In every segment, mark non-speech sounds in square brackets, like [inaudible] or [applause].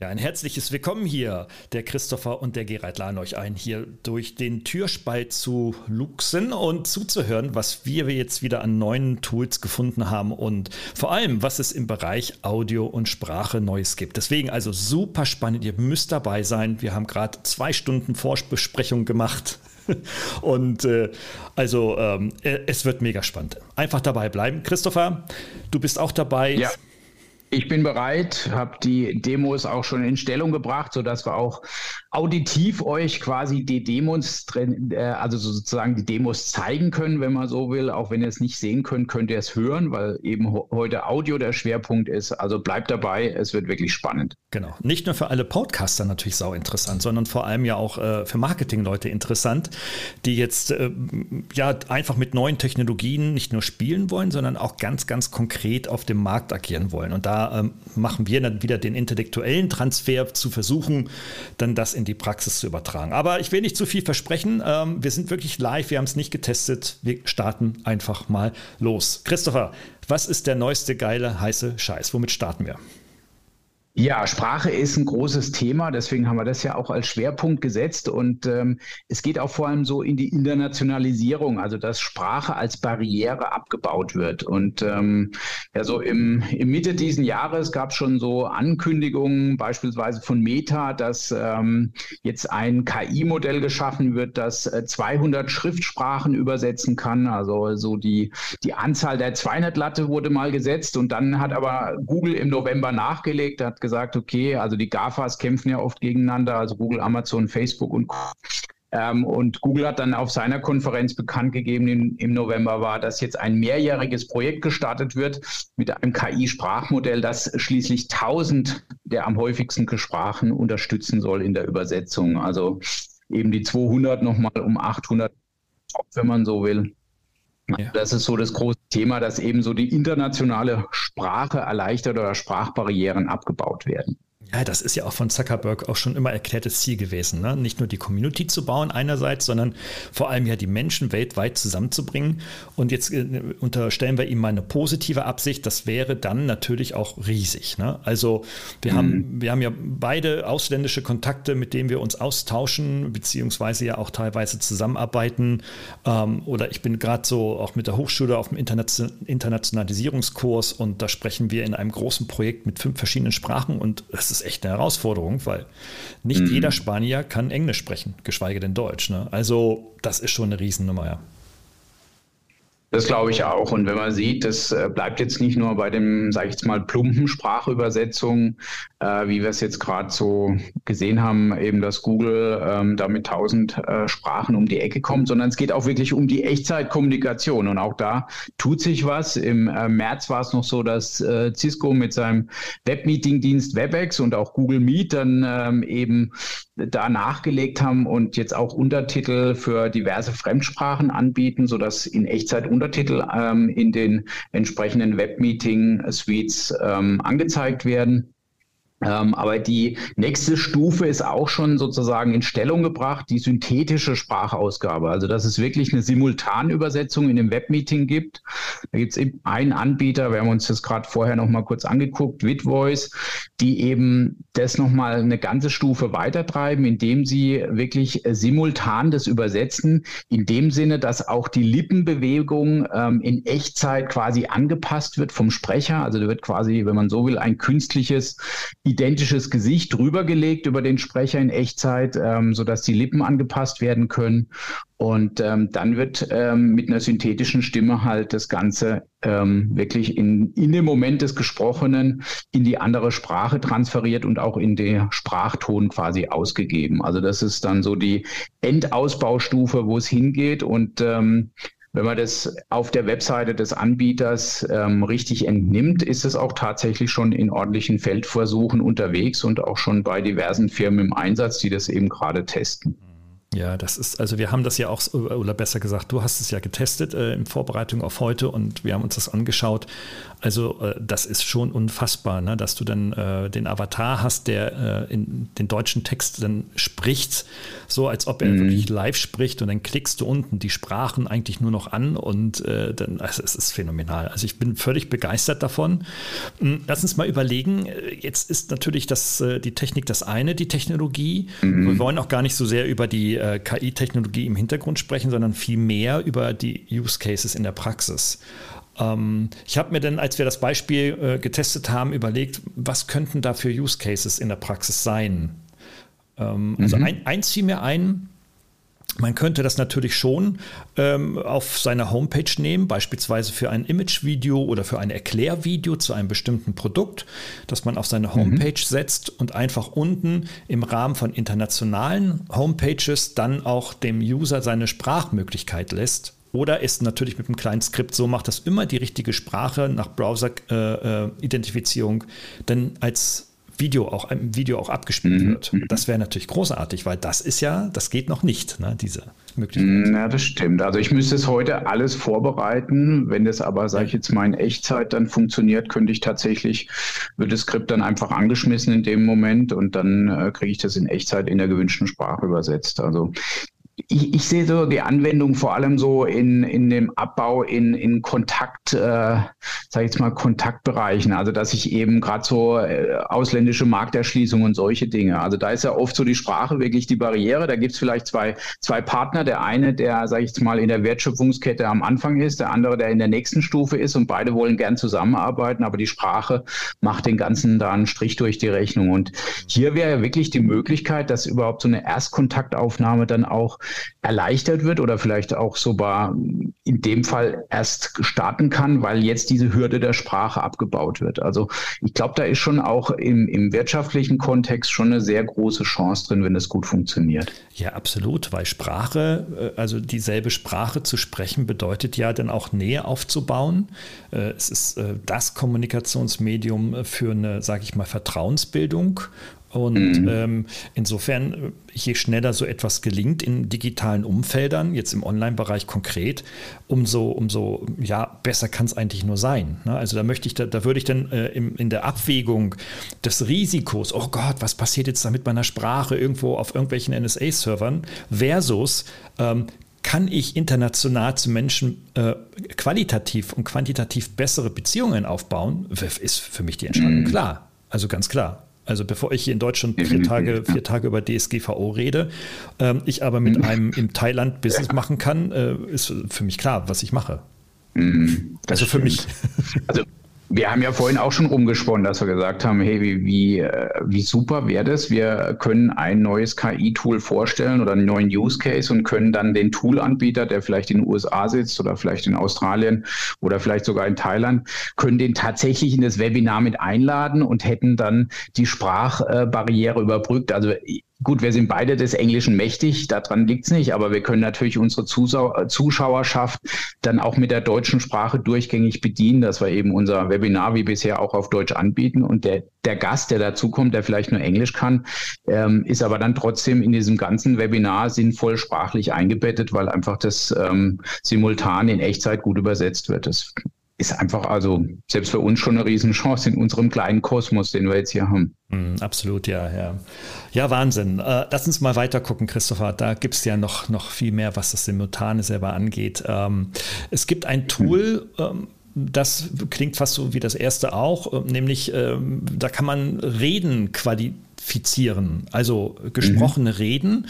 Ja, ein herzliches Willkommen hier. Der Christopher und der Gerald laden euch ein, hier durch den Türspalt zu luxen und zuzuhören, was wir jetzt wieder an neuen Tools gefunden haben und vor allem, was es im Bereich Audio und Sprache Neues gibt. Deswegen also super spannend. Ihr müsst dabei sein. Wir haben gerade zwei Stunden Vorbesprechung gemacht. [laughs] Und äh, also ähm, äh, es wird mega spannend. Einfach dabei bleiben. Christopher, du bist auch dabei. Ja. Ich bin bereit, habe die Demos auch schon in Stellung gebracht, sodass wir auch auditiv euch quasi die Demos, äh, also sozusagen die Demos zeigen können, wenn man so will. Auch wenn ihr es nicht sehen könnt, könnt ihr es hören, weil eben heute Audio der Schwerpunkt ist. Also bleibt dabei, es wird wirklich spannend. Genau. Nicht nur für alle Podcaster natürlich sau interessant, sondern vor allem ja auch äh, für Marketingleute interessant, die jetzt äh, ja einfach mit neuen Technologien nicht nur spielen wollen, sondern auch ganz, ganz konkret auf dem Markt agieren wollen. Und da ähm, machen wir dann wieder den intellektuellen Transfer zu versuchen, dann das in die Praxis zu übertragen. Aber ich will nicht zu viel versprechen. Ähm, wir sind wirklich live, wir haben es nicht getestet. Wir starten einfach mal los. Christopher, was ist der neueste geile, heiße Scheiß? Womit starten wir? Ja, Sprache ist ein großes Thema, deswegen haben wir das ja auch als Schwerpunkt gesetzt. Und ähm, es geht auch vor allem so in die Internationalisierung, also dass Sprache als Barriere abgebaut wird. Und ähm, ja, so im, im Mitte diesen Jahres gab es schon so Ankündigungen, beispielsweise von Meta, dass ähm, jetzt ein KI-Modell geschaffen wird, das 200 äh, Schriftsprachen übersetzen kann. Also so die, die Anzahl der 200-Latte wurde mal gesetzt und dann hat aber Google im November nachgelegt, hat gesagt, okay, also die GAFAs kämpfen ja oft gegeneinander, also Google, Amazon, Facebook und ähm, und Google hat dann auf seiner Konferenz bekannt gegeben im, im, November war, dass jetzt ein mehrjähriges Projekt gestartet wird mit einem KI-Sprachmodell, das schließlich 1000 der am häufigsten Sprachen unterstützen soll in der Übersetzung. Also eben die 200 nochmal um 800, wenn man so will. Ja. Das ist so das große Thema, dass eben so die internationale Sprache erleichtert oder Sprachbarrieren abgebaut werden. Ja, das ist ja auch von Zuckerberg auch schon immer erklärtes Ziel gewesen. Ne? Nicht nur die Community zu bauen einerseits, sondern vor allem ja die Menschen weltweit zusammenzubringen. Und jetzt äh, unterstellen wir ihm mal eine positive Absicht. Das wäre dann natürlich auch riesig. Ne? Also wir, mhm. haben, wir haben ja beide ausländische Kontakte, mit denen wir uns austauschen, beziehungsweise ja auch teilweise zusammenarbeiten. Ähm, oder ich bin gerade so auch mit der Hochschule auf dem Internationalisierungskurs und da sprechen wir in einem großen Projekt mit fünf verschiedenen Sprachen und es ist ist echt eine Herausforderung, weil nicht mhm. jeder Spanier kann Englisch sprechen, geschweige denn Deutsch. Ne? Also das ist schon eine Riesennummer, ja. Das glaube ich auch. Und wenn man sieht, das äh, bleibt jetzt nicht nur bei dem, sage ich jetzt mal, plumpen Sprachübersetzung, äh, wie wir es jetzt gerade so gesehen haben, eben, dass Google ähm, da mit tausend äh, Sprachen um die Ecke kommt, sondern es geht auch wirklich um die Echtzeitkommunikation. Und auch da tut sich was. Im äh, März war es noch so, dass äh, Cisco mit seinem Webmeeting-Dienst WebEx und auch Google Meet dann ähm, eben da nachgelegt haben und jetzt auch Untertitel für diverse Fremdsprachen anbieten, sodass in Echtzeit Untertitel ähm, in den entsprechenden Webmeeting-Suites ähm, angezeigt werden. Ähm, aber die nächste Stufe ist auch schon sozusagen in Stellung gebracht, die synthetische Sprachausgabe. Also dass es wirklich eine Simultanübersetzung in dem Webmeeting gibt. Da gibt es einen Anbieter, wir haben uns das gerade vorher noch mal kurz angeguckt, Vidvoice, die eben das noch mal eine ganze Stufe weitertreiben, indem sie wirklich simultan das übersetzen, in dem Sinne, dass auch die Lippenbewegung ähm, in Echtzeit quasi angepasst wird vom Sprecher. Also da wird quasi, wenn man so will, ein künstliches identisches Gesicht drübergelegt über den Sprecher in Echtzeit, ähm, sodass die Lippen angepasst werden können. Und ähm, dann wird ähm, mit einer synthetischen Stimme halt das Ganze ähm, wirklich in, in dem Moment des Gesprochenen in die andere Sprache transferiert und auch in den Sprachton quasi ausgegeben. Also das ist dann so die Endausbaustufe, wo es hingeht. Und ähm, wenn man das auf der Webseite des Anbieters ähm, richtig entnimmt, ist es auch tatsächlich schon in ordentlichen Feldversuchen unterwegs und auch schon bei diversen Firmen im Einsatz, die das eben gerade testen. Ja, das ist, also wir haben das ja auch, oder besser gesagt, du hast es ja getestet äh, in Vorbereitung auf heute und wir haben uns das angeschaut. Also äh, das ist schon unfassbar, ne? dass du dann äh, den Avatar hast, der äh, in den deutschen Text dann spricht, so als ob er mhm. wirklich live spricht und dann klickst du unten die Sprachen eigentlich nur noch an und äh, dann, also es ist phänomenal. Also ich bin völlig begeistert davon. Hm, lass uns mal überlegen, äh, jetzt ist natürlich das, äh, die Technik das eine, die Technologie. Mhm. Wir wollen auch gar nicht so sehr über die KI-Technologie im Hintergrund sprechen, sondern viel mehr über die Use Cases in der Praxis. Ähm, ich habe mir dann, als wir das Beispiel äh, getestet haben, überlegt, was könnten da für Use Cases in der Praxis sein? Ähm, also mhm. ein, eins fiel mir ein, man könnte das natürlich schon ähm, auf seiner Homepage nehmen, beispielsweise für ein Image-Video oder für ein Erklärvideo zu einem bestimmten Produkt, das man auf seine mhm. Homepage mhm. setzt und einfach unten im Rahmen von internationalen Homepages dann auch dem User seine Sprachmöglichkeit lässt oder es natürlich mit einem kleinen Skript so macht, dass immer die richtige Sprache nach Browser-Identifizierung äh, äh dann als Video auch, im Video auch abgespielt mhm. wird. Das wäre natürlich großartig, weil das ist ja, das geht noch nicht, ne, diese Möglichkeit. Ja, das stimmt. Also ich müsste es heute alles vorbereiten. Wenn das aber, sage ich jetzt mal, in Echtzeit dann funktioniert, könnte ich tatsächlich, wird das Skript dann einfach angeschmissen in dem Moment und dann äh, kriege ich das in Echtzeit in der gewünschten Sprache übersetzt. Also ich, ich, sehe so die Anwendung vor allem so in, in dem Abbau in, in Kontakt, äh, sage ich jetzt mal, Kontaktbereichen. Also dass ich eben gerade so äh, ausländische Markterschließung und solche Dinge. Also da ist ja oft so die Sprache wirklich die Barriere. Da gibt es vielleicht zwei, zwei Partner. Der eine, der, sage ich jetzt mal, in der Wertschöpfungskette am Anfang ist, der andere, der in der nächsten Stufe ist und beide wollen gern zusammenarbeiten, aber die Sprache macht den ganzen da einen Strich durch die Rechnung. Und hier wäre ja wirklich die Möglichkeit, dass überhaupt so eine Erstkontaktaufnahme dann auch erleichtert wird oder vielleicht auch sogar in dem Fall erst starten kann, weil jetzt diese Hürde der Sprache abgebaut wird. Also ich glaube, da ist schon auch im, im wirtschaftlichen Kontext schon eine sehr große Chance drin, wenn das gut funktioniert. Ja, absolut, weil Sprache, äh, also dieselbe Sprache zu sprechen, bedeutet ja dann auch Nähe aufzubauen. Äh, es ist äh, das Kommunikationsmedium für eine, sage ich mal, Vertrauensbildung und mhm. ähm, insofern, je schneller so etwas gelingt in digitalen Umfeldern, jetzt im Online-Bereich konkret, umso, umso ja, besser kann es eigentlich nur sein. Ne? Also da möchte ich, da, da würde ich dann äh, im, in der Abwägung des Risikos, oh Gott, was passiert jetzt da mit meiner Sprache irgendwo auf irgendwelchen NSA-Servern, versus ähm, kann ich international zu Menschen äh, qualitativ und quantitativ bessere Beziehungen aufbauen, ist für mich die Entscheidung mhm. klar. Also ganz klar. Also bevor ich hier in Deutschland vier Tage, vier Tage über DSGVO rede, ähm, ich aber mit mhm. einem in Thailand Business machen kann, äh, ist für mich klar, was ich mache. Mhm, also für mich. Also wir haben ja vorhin auch schon rumgesponnen, dass wir gesagt haben, hey, wie, wie, äh, wie super wäre das? Wir können ein neues KI-Tool vorstellen oder einen neuen Use Case und können dann den Tool-Anbieter, der vielleicht in den USA sitzt oder vielleicht in Australien oder vielleicht sogar in Thailand, können den tatsächlich in das Webinar mit einladen und hätten dann die Sprachbarriere überbrückt. Also Gut, wir sind beide des Englischen mächtig, daran liegt's nicht, aber wir können natürlich unsere Zusau Zuschauerschaft dann auch mit der deutschen Sprache durchgängig bedienen, dass wir eben unser Webinar wie bisher auch auf Deutsch anbieten und der, der Gast, der dazukommt, der vielleicht nur Englisch kann, ähm, ist aber dann trotzdem in diesem ganzen Webinar sinnvoll sprachlich eingebettet, weil einfach das ähm, simultan in Echtzeit gut übersetzt wird. Das ist einfach also selbst für uns schon eine Riesenchance in unserem kleinen Kosmos, den wir jetzt hier haben. Mm, absolut, ja, ja. Ja, Wahnsinn. Äh, lass uns mal weiter gucken, Christopher. Da gibt es ja noch, noch viel mehr, was das Simultane selber angeht. Ähm, es gibt ein Tool, ähm, das klingt fast so wie das erste auch, äh, nämlich ähm, da kann man Reden qualifizieren fizieren, also gesprochene mhm. Reden.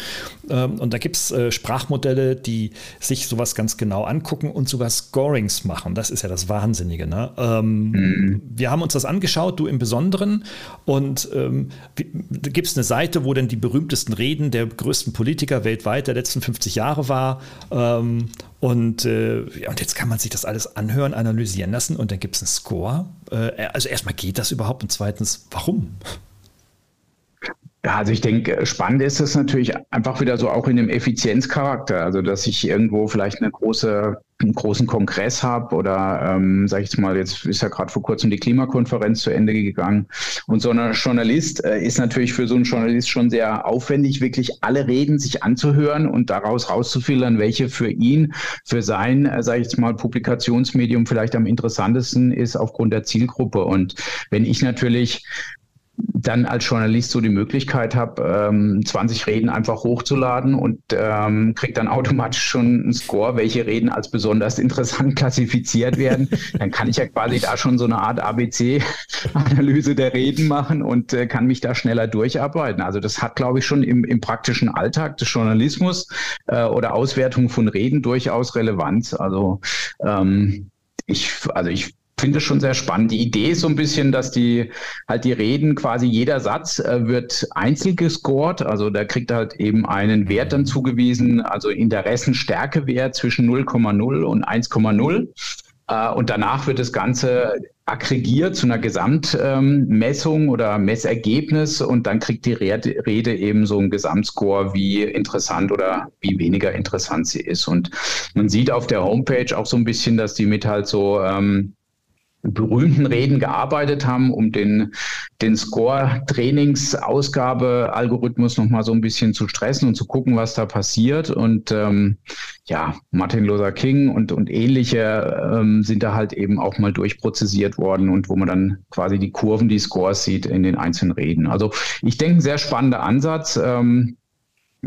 Ähm, und da gibt es äh, Sprachmodelle, die sich sowas ganz genau angucken und sogar Scorings machen. Das ist ja das Wahnsinnige. Ne? Ähm, mhm. Wir haben uns das angeschaut, du im Besonderen. Und ähm, da gibt es eine Seite, wo dann die berühmtesten Reden der größten Politiker weltweit der letzten 50 Jahre war. Ähm, und, äh, ja, und jetzt kann man sich das alles anhören, analysieren lassen und dann gibt es einen Score. Äh, also erstmal geht das überhaupt und zweitens, warum? Ja, also ich denke, spannend ist es natürlich einfach wieder so auch in dem Effizienzcharakter. Also dass ich irgendwo vielleicht eine große, einen großen Kongress habe oder ähm, sage ich jetzt mal, jetzt ist ja gerade vor kurzem die Klimakonferenz zu Ende gegangen. Und so ein Journalist äh, ist natürlich für so einen Journalist schon sehr aufwendig, wirklich alle Reden sich anzuhören und daraus rauszufiltern, welche für ihn, für sein, äh, sage ich jetzt mal, Publikationsmedium vielleicht am interessantesten ist aufgrund der Zielgruppe. Und wenn ich natürlich dann als Journalist so die Möglichkeit habe, ähm, 20 Reden einfach hochzuladen und ähm, kriege dann automatisch schon einen Score, welche Reden als besonders interessant [laughs] klassifiziert werden, dann kann ich ja quasi da schon so eine Art ABC-Analyse der Reden machen und äh, kann mich da schneller durcharbeiten. Also das hat, glaube ich, schon im, im praktischen Alltag des Journalismus äh, oder Auswertung von Reden durchaus Relevanz. Also ähm, ich, also ich finde es schon sehr spannend. Die Idee ist so ein bisschen, dass die halt die Reden quasi jeder Satz äh, wird einzeln gescored. Also da kriegt halt eben einen Wert dann zugewiesen, also Interessenstärkewert zwischen 0,0 und 1,0. Äh, und danach wird das Ganze aggregiert zu einer Gesamtmessung ähm, oder Messergebnis und dann kriegt die Rede eben so einen Gesamtscore, wie interessant oder wie weniger interessant sie ist. Und man sieht auf der Homepage auch so ein bisschen, dass die mit halt so ähm, berühmten Reden gearbeitet haben, um den, den Score-Trainingsausgabe-Algorithmus nochmal so ein bisschen zu stressen und zu gucken, was da passiert. Und ähm, ja, Martin Luther King und, und ähnliche ähm, sind da halt eben auch mal durchprozessiert worden und wo man dann quasi die Kurven, die Scores sieht in den einzelnen Reden. Also ich denke, ein sehr spannender Ansatz. Ähm,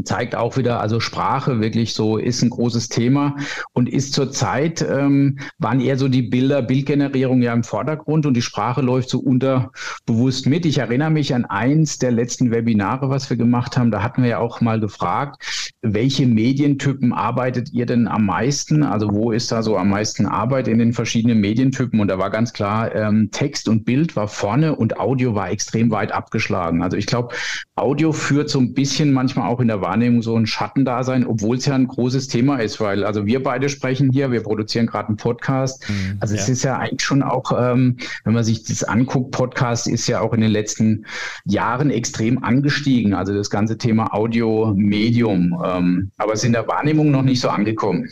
zeigt auch wieder, also Sprache wirklich so ist ein großes Thema und ist zurzeit, ähm, waren eher so die Bilder, Bildgenerierung ja im Vordergrund und die Sprache läuft so unterbewusst mit. Ich erinnere mich an eins der letzten Webinare, was wir gemacht haben. Da hatten wir ja auch mal gefragt, welche Medientypen arbeitet ihr denn am meisten? Also wo ist da so am meisten Arbeit in den verschiedenen Medientypen? Und da war ganz klar, ähm, Text und Bild war vorne und Audio war extrem weit abgeschlagen. Also ich glaube, Audio führt so ein bisschen manchmal auch in der Wahrnehmung so ein Schattendasein, obwohl es ja ein großes Thema ist, weil also wir beide sprechen hier, wir produzieren gerade einen Podcast. Mhm, also ja. es ist ja eigentlich schon auch, ähm, wenn man sich das anguckt, Podcast ist ja auch in den letzten Jahren extrem angestiegen. Also das ganze Thema Audio-Medium, ähm, aber es ist in der Wahrnehmung noch nicht so angekommen.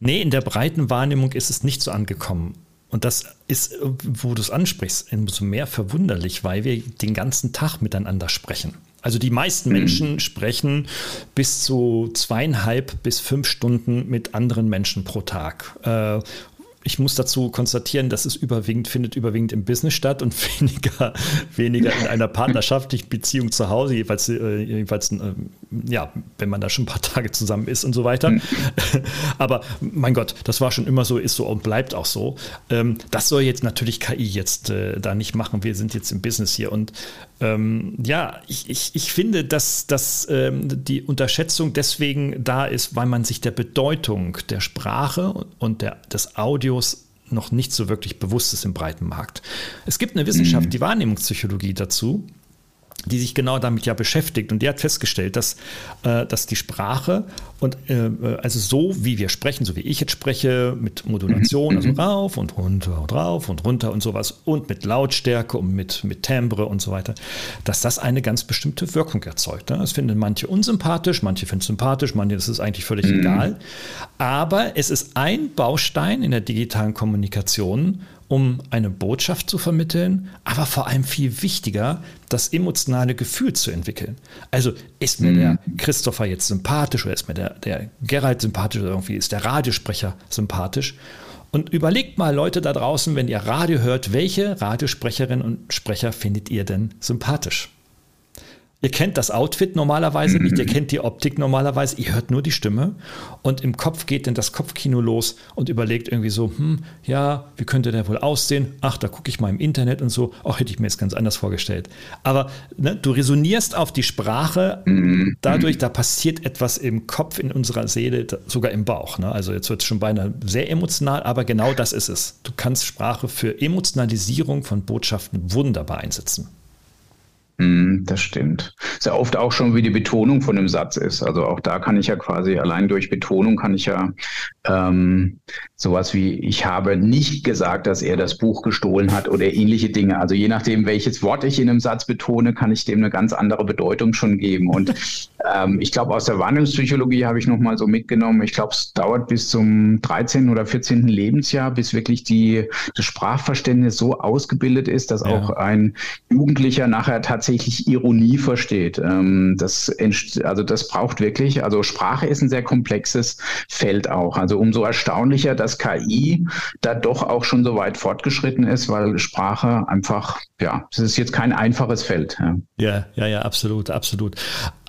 Nee, in der breiten Wahrnehmung ist es nicht so angekommen. Und das ist, wo du es ansprichst, umso mehr verwunderlich, weil wir den ganzen Tag miteinander sprechen. Also die meisten mhm. Menschen sprechen bis zu zweieinhalb bis fünf Stunden mit anderen Menschen pro Tag. Äh, ich muss dazu konstatieren, dass es überwiegend findet überwiegend im Business statt und [laughs] weniger, weniger in einer partnerschaftlichen Beziehung zu Hause, jeweils, äh, jeweils äh, ja, wenn man da schon ein paar Tage zusammen ist und so weiter. Mhm. [laughs] Aber mein Gott, das war schon immer so, ist so und bleibt auch so. Ähm, das soll jetzt natürlich KI jetzt äh, da nicht machen. Wir sind jetzt im Business hier und ähm, ja, ich, ich, ich finde, dass, dass ähm, die Unterschätzung deswegen da ist, weil man sich der Bedeutung der Sprache und der, des Audios noch nicht so wirklich bewusst ist im breiten Markt. Es gibt eine Wissenschaft, mhm. die Wahrnehmungspsychologie dazu, die sich genau damit ja beschäftigt. Und die hat festgestellt, dass, äh, dass die Sprache und äh, also so wie wir sprechen, so wie ich jetzt spreche, mit Modulation, also mhm. rauf und runter und rauf und runter und sowas und mit Lautstärke und mit, mit Timbre und so weiter, dass das eine ganz bestimmte Wirkung erzeugt. Ne? Das finden manche unsympathisch, manche finden es sympathisch, manche das ist eigentlich völlig mhm. egal. Aber es ist ein Baustein in der digitalen Kommunikation, um eine Botschaft zu vermitteln, aber vor allem viel wichtiger, das emotionale Gefühl zu entwickeln. Also ist mir mhm. der Christopher jetzt sympathisch oder ist mir der, der Gerald sympathisch oder irgendwie ist der Radiosprecher sympathisch? Und überlegt mal, Leute da draußen, wenn ihr Radio hört, welche Radiosprecherinnen und Sprecher findet ihr denn sympathisch? Ihr kennt das Outfit normalerweise nicht, ihr [clears throat] kennt die Optik normalerweise, ihr hört nur die Stimme und im Kopf geht dann das Kopfkino los und überlegt irgendwie so, hm, ja, wie könnte der wohl aussehen? Ach, da gucke ich mal im Internet und so, auch hätte ich mir jetzt ganz anders vorgestellt. Aber ne, du resonierst auf die Sprache, dadurch, da passiert etwas im Kopf, in unserer Seele, sogar im Bauch. Ne? Also jetzt wird es schon beinahe sehr emotional, aber genau das ist es. Du kannst Sprache für Emotionalisierung von Botschaften wunderbar einsetzen. Hm, das stimmt. Sehr oft auch schon, wie die Betonung von einem Satz ist. Also auch da kann ich ja quasi allein durch Betonung kann ich ja ähm, sowas wie, ich habe nicht gesagt, dass er das Buch gestohlen hat oder ähnliche Dinge. Also je nachdem, welches Wort ich in einem Satz betone, kann ich dem eine ganz andere Bedeutung schon geben. Und [laughs] ähm, ich glaube, aus der Wandlungspsychologie habe ich nochmal so mitgenommen, ich glaube, es dauert bis zum 13. oder 14. Lebensjahr, bis wirklich die, das Sprachverständnis so ausgebildet ist, dass ja. auch ein Jugendlicher nachher tatsächlich Ironie versteht. Ähm, das, also das braucht wirklich, also Sprache ist ein sehr komplexes Feld auch. Also umso erstaunlicher, dass KI da doch auch schon so weit fortgeschritten ist, weil Sprache einfach, ja, es ist jetzt kein einfaches Feld. Ja, ja, ja, ja absolut, absolut.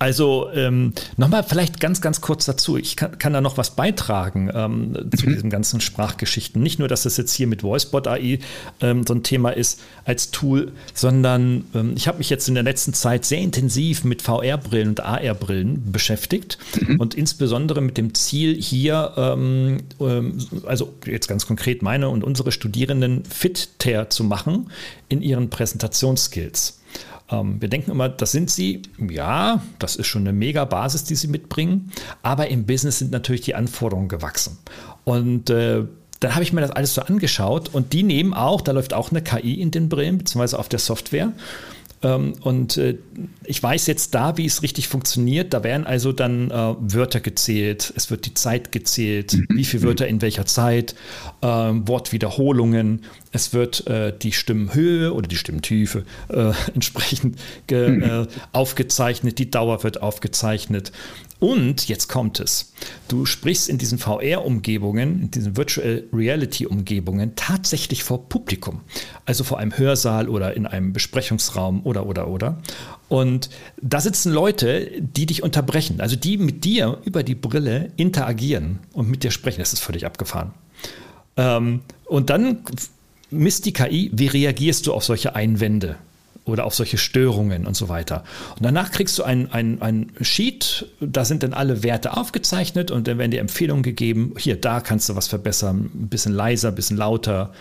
Also ähm, nochmal vielleicht ganz, ganz kurz dazu. Ich kann, kann da noch was beitragen ähm, zu mhm. diesen ganzen Sprachgeschichten. Nicht nur, dass das jetzt hier mit VoiceBot AI ähm, so ein Thema ist als Tool, sondern ähm, ich habe mich jetzt in der letzten Zeit sehr intensiv mit VR-Brillen und AR-Brillen beschäftigt mhm. und insbesondere mit dem Ziel hier, ähm, ähm, also jetzt ganz konkret meine und unsere Studierenden fitter zu machen in ihren Präsentationsskills. Ähm, wir denken immer, das sind sie. Ja, das ist schon eine mega Basis, die sie mitbringen. Aber im Business sind natürlich die Anforderungen gewachsen. Und äh, dann habe ich mir das alles so angeschaut und die nehmen auch, da läuft auch eine KI in den Brillen, beziehungsweise auf der Software. Ähm, und äh, ich weiß jetzt da, wie es richtig funktioniert. Da werden also dann äh, Wörter gezählt, es wird die Zeit gezählt, mhm. wie viele Wörter in welcher Zeit, äh, Wortwiederholungen, es wird äh, die Stimmhöhe oder die Stimmtiefe [laughs] entsprechend mhm. Aufgezeichnet, die Dauer wird aufgezeichnet. Und jetzt kommt es. Du sprichst in diesen VR-Umgebungen, in diesen Virtual Reality-Umgebungen tatsächlich vor Publikum. Also vor einem Hörsaal oder in einem Besprechungsraum oder, oder, oder. Und da sitzen Leute, die dich unterbrechen, also die mit dir über die Brille interagieren und mit dir sprechen. Das ist völlig abgefahren. Ähm, und dann misst die KI, wie reagierst du auf solche Einwände? Oder auf solche Störungen und so weiter. Und danach kriegst du ein, ein, ein Sheet, da sind dann alle Werte aufgezeichnet und dann werden dir Empfehlungen gegeben, hier, da kannst du was verbessern, ein bisschen leiser, ein bisschen lauter,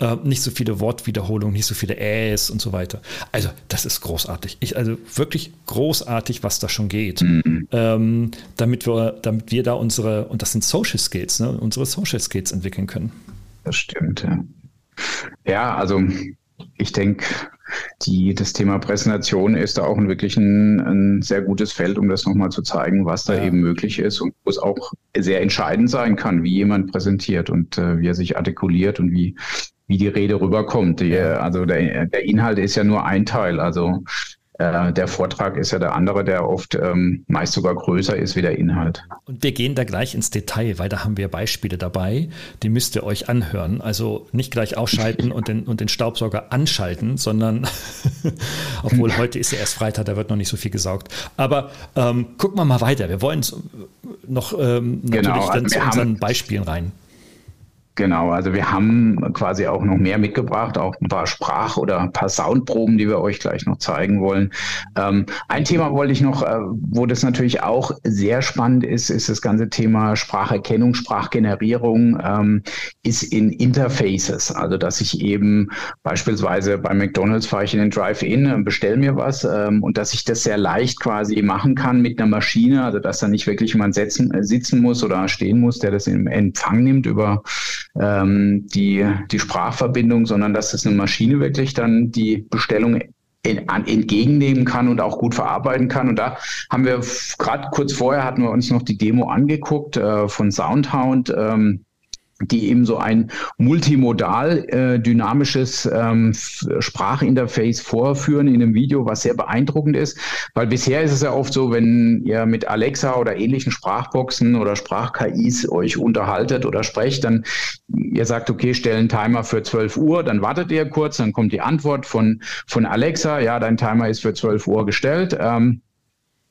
äh, nicht so viele Wortwiederholungen, nicht so viele Äs und so weiter. Also das ist großartig. Ich, also wirklich großartig, was da schon geht, mhm. ähm, damit, wir, damit wir da unsere, und das sind Social Skills, ne, unsere Social Skills entwickeln können. Das stimmt, ja. Ja, also ich denke, die, das Thema Präsentation ist da auch ein wirklich ein, ein sehr gutes Feld, um das nochmal zu zeigen, was da ja. eben möglich ist und wo es auch sehr entscheidend sein kann, wie jemand präsentiert und äh, wie er sich artikuliert und wie, wie die Rede rüberkommt. Die, also der, der Inhalt ist ja nur ein Teil. Also äh, der Vortrag ist ja der andere, der oft ähm, meist sogar größer ist wie der Inhalt. Und wir gehen da gleich ins Detail, weil da haben wir Beispiele dabei, die müsst ihr euch anhören. Also nicht gleich ausschalten und den, und den Staubsauger anschalten, sondern, [laughs] obwohl heute ist ja erst Freitag, da wird noch nicht so viel gesaugt. Aber ähm, gucken wir mal weiter. Wir wollen noch ähm, natürlich genau, also dann zu unseren Beispielen rein. Genau, also wir haben quasi auch noch mehr mitgebracht, auch ein paar Sprach- oder ein paar Soundproben, die wir euch gleich noch zeigen wollen. Ähm, ein Thema wollte ich noch, äh, wo das natürlich auch sehr spannend ist, ist das ganze Thema Spracherkennung, Sprachgenerierung, ähm, ist in Interfaces. Also dass ich eben beispielsweise bei McDonalds fahre ich in den Drive-In, äh, bestelle mir was ähm, und dass ich das sehr leicht quasi machen kann mit einer Maschine, also dass da nicht wirklich jemand sitzen, äh, sitzen muss oder stehen muss, der das in Empfang nimmt über ähm, die, die Sprachverbindung, sondern dass es eine Maschine wirklich dann die Bestellung entgegennehmen kann und auch gut verarbeiten kann. Und da haben wir gerade kurz vorher hatten wir uns noch die Demo angeguckt äh, von Soundhound. Ähm, die eben so ein multimodal äh, dynamisches ähm, Sprachinterface vorführen in einem Video, was sehr beeindruckend ist, weil bisher ist es ja oft so, wenn ihr mit Alexa oder ähnlichen Sprachboxen oder Sprach-KIs euch unterhaltet oder sprecht, dann ihr sagt, okay, stell einen Timer für 12 Uhr, dann wartet ihr kurz, dann kommt die Antwort von, von Alexa, ja, dein Timer ist für 12 Uhr gestellt. Ähm,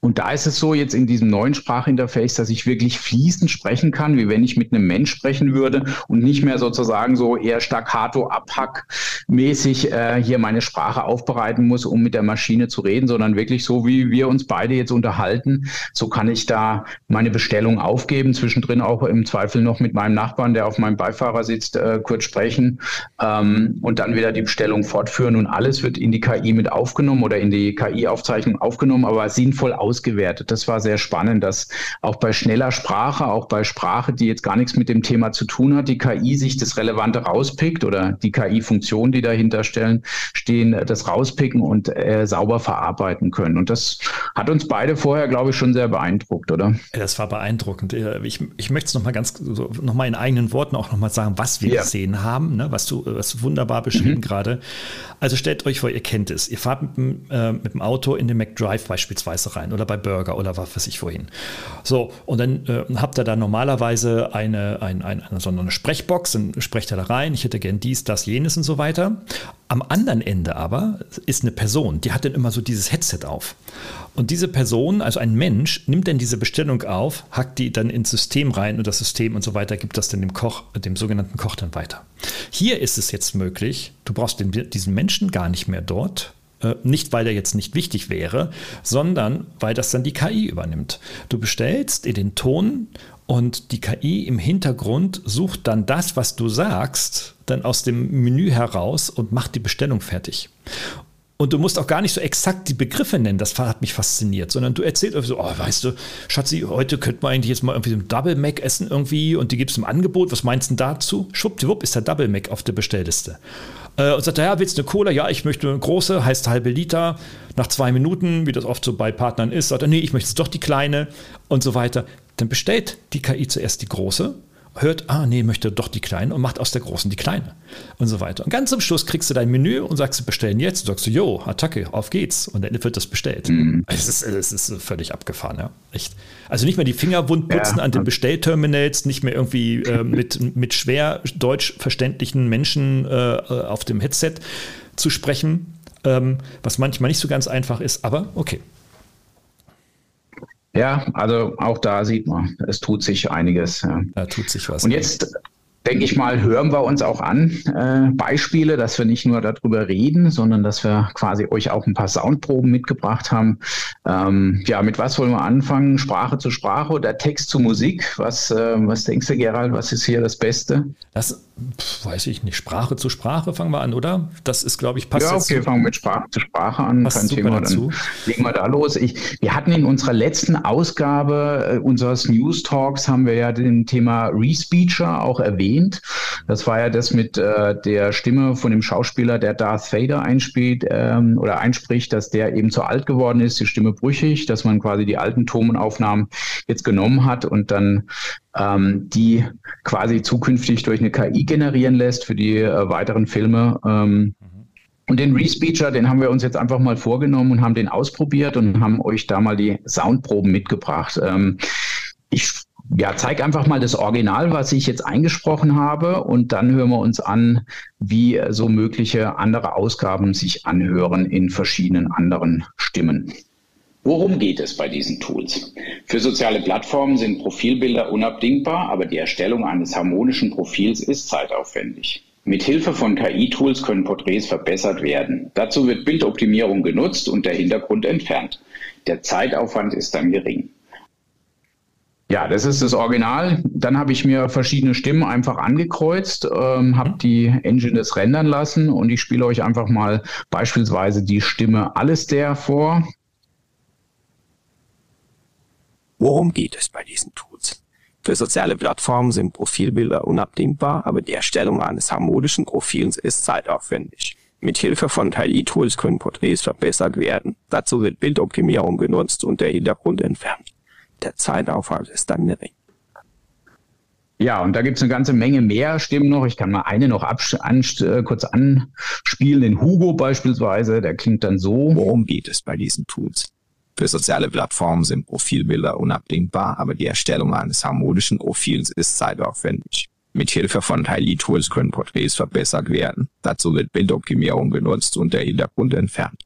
Und da ist es so jetzt in diesem neuen Sprachinterface, dass ich wirklich fließend sprechen kann, wie wenn ich mit einem Mensch sprechen würde und nicht mehr sozusagen so eher staccato abhackmäßig äh, hier meine Sprache aufbereiten muss, um mit der Maschine zu reden, sondern wirklich so, wie wir uns beide jetzt unterhalten. So kann ich da meine Bestellung aufgeben, zwischendrin auch im Zweifel noch mit meinem Nachbarn, der auf meinem Beifahrer sitzt, äh, kurz sprechen ähm, und dann wieder die Bestellung fortführen und alles wird in die KI mit aufgenommen oder in die KI-Aufzeichnung aufgenommen, aber sinnvoll aus ausgewertet. Das war sehr spannend, dass auch bei schneller Sprache, auch bei Sprache, die jetzt gar nichts mit dem Thema zu tun hat, die KI sich das Relevante rauspickt oder die KI-Funktionen, die dahinter stellen, stehen, das rauspicken und äh, sauber verarbeiten können. Und das hat uns beide vorher, glaube ich, schon sehr beeindruckt, oder? Das war beeindruckend. Äh, ich, ich möchte es nochmal ganz, nochmal in eigenen Worten auch nochmal sagen, was wir ja. gesehen haben, ne? was du was wunderbar beschrieben mhm. gerade. Also stellt euch vor, ihr kennt es. Ihr fahrt mit dem, äh, mit dem Auto in den McDrive beispielsweise rein oder bei Burger oder was weiß ich wohin. So, und dann äh, habt ihr da normalerweise eine, ein, ein, eine, so eine Sprechbox, dann sprecht ihr da rein, ich hätte gern dies, das, jenes und so weiter. Am anderen Ende aber ist eine Person, die hat dann immer so dieses Headset auf. Und diese Person, also ein Mensch, nimmt dann diese Bestellung auf, hackt die dann ins System rein und das System und so weiter gibt das dann dem Koch, dem sogenannten Koch dann weiter. Hier ist es jetzt möglich, du brauchst den, diesen Menschen gar nicht mehr dort, nicht, weil der jetzt nicht wichtig wäre, sondern weil das dann die KI übernimmt. Du bestellst in den Ton und die KI im Hintergrund sucht dann das, was du sagst, dann aus dem Menü heraus und macht die Bestellung fertig. Und du musst auch gar nicht so exakt die Begriffe nennen, das hat mich fasziniert, sondern du erzählst irgendwie so, oh, weißt du, Schatzi, heute könnte man eigentlich jetzt mal irgendwie ein Double Mac essen irgendwie und die gibt es im Angebot, was meinst du dazu? Schwuppdiwupp ist der Double Mac auf der Bestellliste. Äh, und sagt, ja, willst du eine Cola? Ja, ich möchte eine große, heißt halbe Liter. Nach zwei Minuten, wie das oft so bei Partnern ist, sagt er, nee, ich möchte doch die kleine und so weiter. Dann bestellt die KI zuerst die große hört, ah nee, möchte doch die kleine und macht aus der großen die kleine und so weiter. Und ganz zum Schluss kriegst du dein Menü und sagst bestellen jetzt und sagst du, jo, Attacke, auf geht's und dann wird das bestellt. Mhm. Es, ist, es ist völlig abgefahren, ja, echt. Also nicht mehr die Finger wund putzen ja. an den Bestellterminals, nicht mehr irgendwie äh, mit, mit schwer deutsch verständlichen Menschen äh, auf dem Headset zu sprechen, ähm, was manchmal nicht so ganz einfach ist, aber okay. Ja, also auch da sieht man, es tut sich einiges. Ja. Da tut sich was. Und jetzt denke ich mal, hören wir uns auch an äh, Beispiele, dass wir nicht nur darüber reden, sondern dass wir quasi euch auch ein paar Soundproben mitgebracht haben. Ähm, ja, mit was wollen wir anfangen? Sprache zu Sprache oder Text zu Musik? Was, äh, was denkst du, Gerald? Was ist hier das Beste? Das weiß ich nicht. Sprache zu Sprache fangen wir an, oder? Das ist, glaube ich, passt. Ja, okay, fangen wir mit Sprache zu Sprache an. Passt Kein Thema. Dazu. Dann legen wir da los. Ich, wir hatten in unserer letzten Ausgabe äh, unseres News Talks haben wir ja den Thema Respeecher auch erwähnt erwähnt. Das war ja das mit äh, der Stimme von dem Schauspieler, der Darth Vader einspielt ähm, oder einspricht, dass der eben zu alt geworden ist, die Stimme brüchig, dass man quasi die alten Tonaufnahmen jetzt genommen hat und dann ähm, die quasi zukünftig durch eine KI generieren lässt für die äh, weiteren Filme. Ähm, und den Respeecher, den haben wir uns jetzt einfach mal vorgenommen und haben den ausprobiert und haben euch da mal die Soundproben mitgebracht. Ähm, ich ja, zeig einfach mal das Original, was ich jetzt eingesprochen habe, und dann hören wir uns an, wie so mögliche andere Ausgaben sich anhören in verschiedenen anderen Stimmen. Worum geht es bei diesen Tools? Für soziale Plattformen sind Profilbilder unabdingbar, aber die Erstellung eines harmonischen Profils ist zeitaufwendig. Mit Hilfe von KI-Tools können Porträts verbessert werden. Dazu wird Bildoptimierung genutzt und der Hintergrund entfernt. Der Zeitaufwand ist dann gering. Ja, das ist das Original. Dann habe ich mir verschiedene Stimmen einfach angekreuzt, ähm, habe die Engine das rendern lassen und ich spiele euch einfach mal beispielsweise die Stimme Alistair vor. Worum geht es bei diesen Tools? Für soziale Plattformen sind Profilbilder unabdingbar, aber die Erstellung eines harmonischen Profils ist zeitaufwendig. Mit Hilfe von KI-Tools können Porträts verbessert werden. Dazu wird Bildoptimierung genutzt und der Hintergrund entfernt der Zeitaufwand ist dann gering. Ja, und da gibt es eine ganze Menge mehr Stimmen noch. Ich kann mal eine noch an, äh, kurz anspielen. Den Hugo beispielsweise, der klingt dann so. Worum geht es bei diesen Tools? Für soziale Plattformen sind Profilbilder unabdingbar, aber die Erstellung eines harmonischen Profils ist zeitaufwendig. Mit Hilfe von KI-Tools können Porträts verbessert werden. Dazu wird Bildoptimierung genutzt und der Hintergrund entfernt.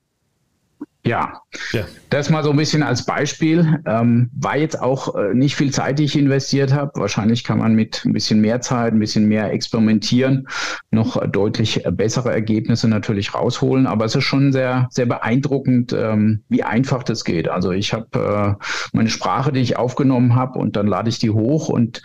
Ja. ja, das mal so ein bisschen als Beispiel. Ähm, war jetzt auch äh, nicht viel Zeit, die ich investiert habe. Wahrscheinlich kann man mit ein bisschen mehr Zeit, ein bisschen mehr experimentieren, noch deutlich bessere Ergebnisse natürlich rausholen. Aber es ist schon sehr, sehr beeindruckend, ähm, wie einfach das geht. Also ich habe äh, meine Sprache, die ich aufgenommen habe, und dann lade ich die hoch und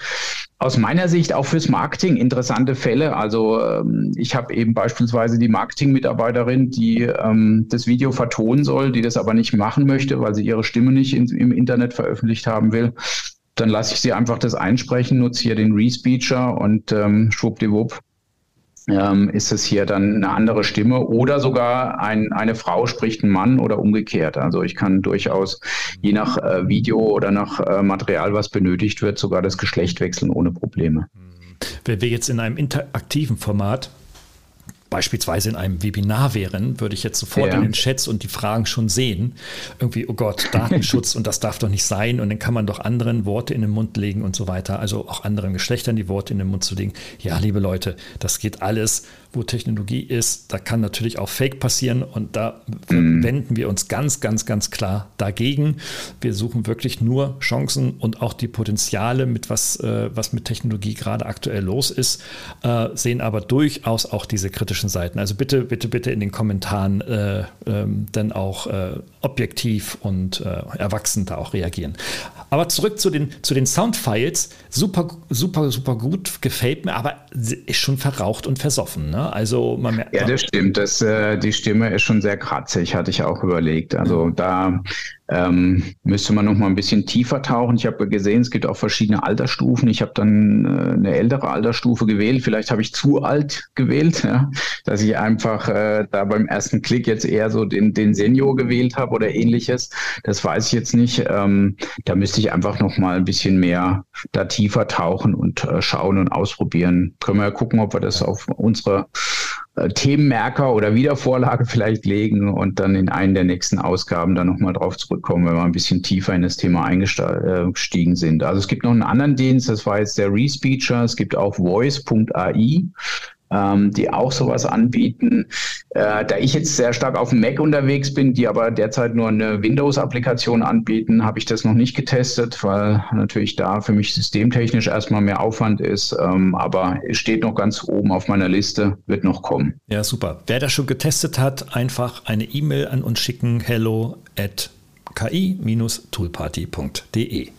aus meiner Sicht auch fürs Marketing interessante Fälle. Also ähm, ich habe eben beispielsweise die Marketing-Mitarbeiterin, die ähm, das Video vertonen soll, die das aber nicht machen möchte, weil sie ihre Stimme nicht in, im Internet veröffentlicht haben will. Dann lasse ich sie einfach das einsprechen, nutze hier den Respeecher und ähm, schwuppdiwupp ähm, ist es hier dann eine andere Stimme oder sogar ein, eine Frau spricht einen Mann oder umgekehrt. Also ich kann durchaus je nach äh, Video oder nach äh, Material, was benötigt wird, sogar das Geschlecht wechseln ohne Probleme. Wenn wir jetzt in einem interaktiven Format beispielsweise in einem Webinar wären, würde ich jetzt sofort ja. in den Chats und die Fragen schon sehen. Irgendwie, oh Gott, Datenschutz [laughs] und das darf doch nicht sein und dann kann man doch anderen Worte in den Mund legen und so weiter, also auch anderen Geschlechtern die Worte in den Mund zu legen. Ja, liebe Leute, das geht alles wo Technologie ist, da kann natürlich auch Fake passieren und da mhm. wenden wir uns ganz, ganz, ganz klar dagegen. Wir suchen wirklich nur Chancen und auch die Potenziale, mit was, äh, was mit Technologie gerade aktuell los ist, äh, sehen aber durchaus auch diese kritischen Seiten. Also bitte, bitte, bitte in den Kommentaren äh, ähm, dann auch äh, objektiv und äh, erwachsen da auch reagieren. Aber zurück zu den, zu den Soundfiles. Super, super, super gut, gefällt mir, aber ist schon verraucht und versoffen. Ne? Also man merkt. Ja, das stimmt. Das, äh, die Stimme ist schon sehr kratzig, hatte ich auch überlegt. Also da ähm, müsste man noch mal ein bisschen tiefer tauchen. Ich habe gesehen, es gibt auch verschiedene Altersstufen. Ich habe dann äh, eine ältere Altersstufe gewählt. Vielleicht habe ich zu alt gewählt, ja? dass ich einfach äh, da beim ersten Klick jetzt eher so den, den Senior gewählt habe oder ähnliches. Das weiß ich jetzt nicht. Ähm, da müsste ich einfach noch mal ein bisschen mehr da tiefer tauchen und äh, schauen und ausprobieren. Können wir ja gucken, ob wir das auf unsere Themenmerker oder Wiedervorlage vielleicht legen und dann in einen der nächsten Ausgaben dann nochmal drauf zurückkommen, wenn wir ein bisschen tiefer in das Thema eingestiegen sind. Also es gibt noch einen anderen Dienst, das war jetzt der Respeecher, es gibt auch voice.ai ähm, die auch sowas anbieten. Äh, da ich jetzt sehr stark auf dem Mac unterwegs bin, die aber derzeit nur eine Windows-Applikation anbieten, habe ich das noch nicht getestet, weil natürlich da für mich systemtechnisch erstmal mehr Aufwand ist. Ähm, aber es steht noch ganz oben auf meiner Liste, wird noch kommen. Ja, super. Wer das schon getestet hat, einfach eine E-Mail an uns schicken, hello at ki-toolparty.de.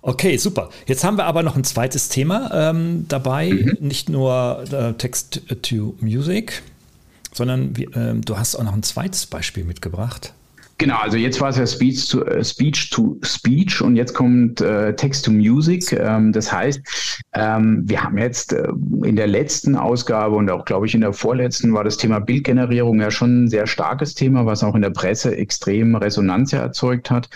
Okay, super. Jetzt haben wir aber noch ein zweites Thema ähm, dabei, mhm. nicht nur äh, Text to Music, sondern äh, du hast auch noch ein zweites Beispiel mitgebracht. Genau, also jetzt war es ja Speech to, äh, Speech, to Speech und jetzt kommt äh, Text to Music. Ähm, das heißt, ähm, wir haben jetzt äh, in der letzten Ausgabe und auch, glaube ich, in der vorletzten war das Thema Bildgenerierung ja schon ein sehr starkes Thema, was auch in der Presse extrem Resonanz erzeugt hat.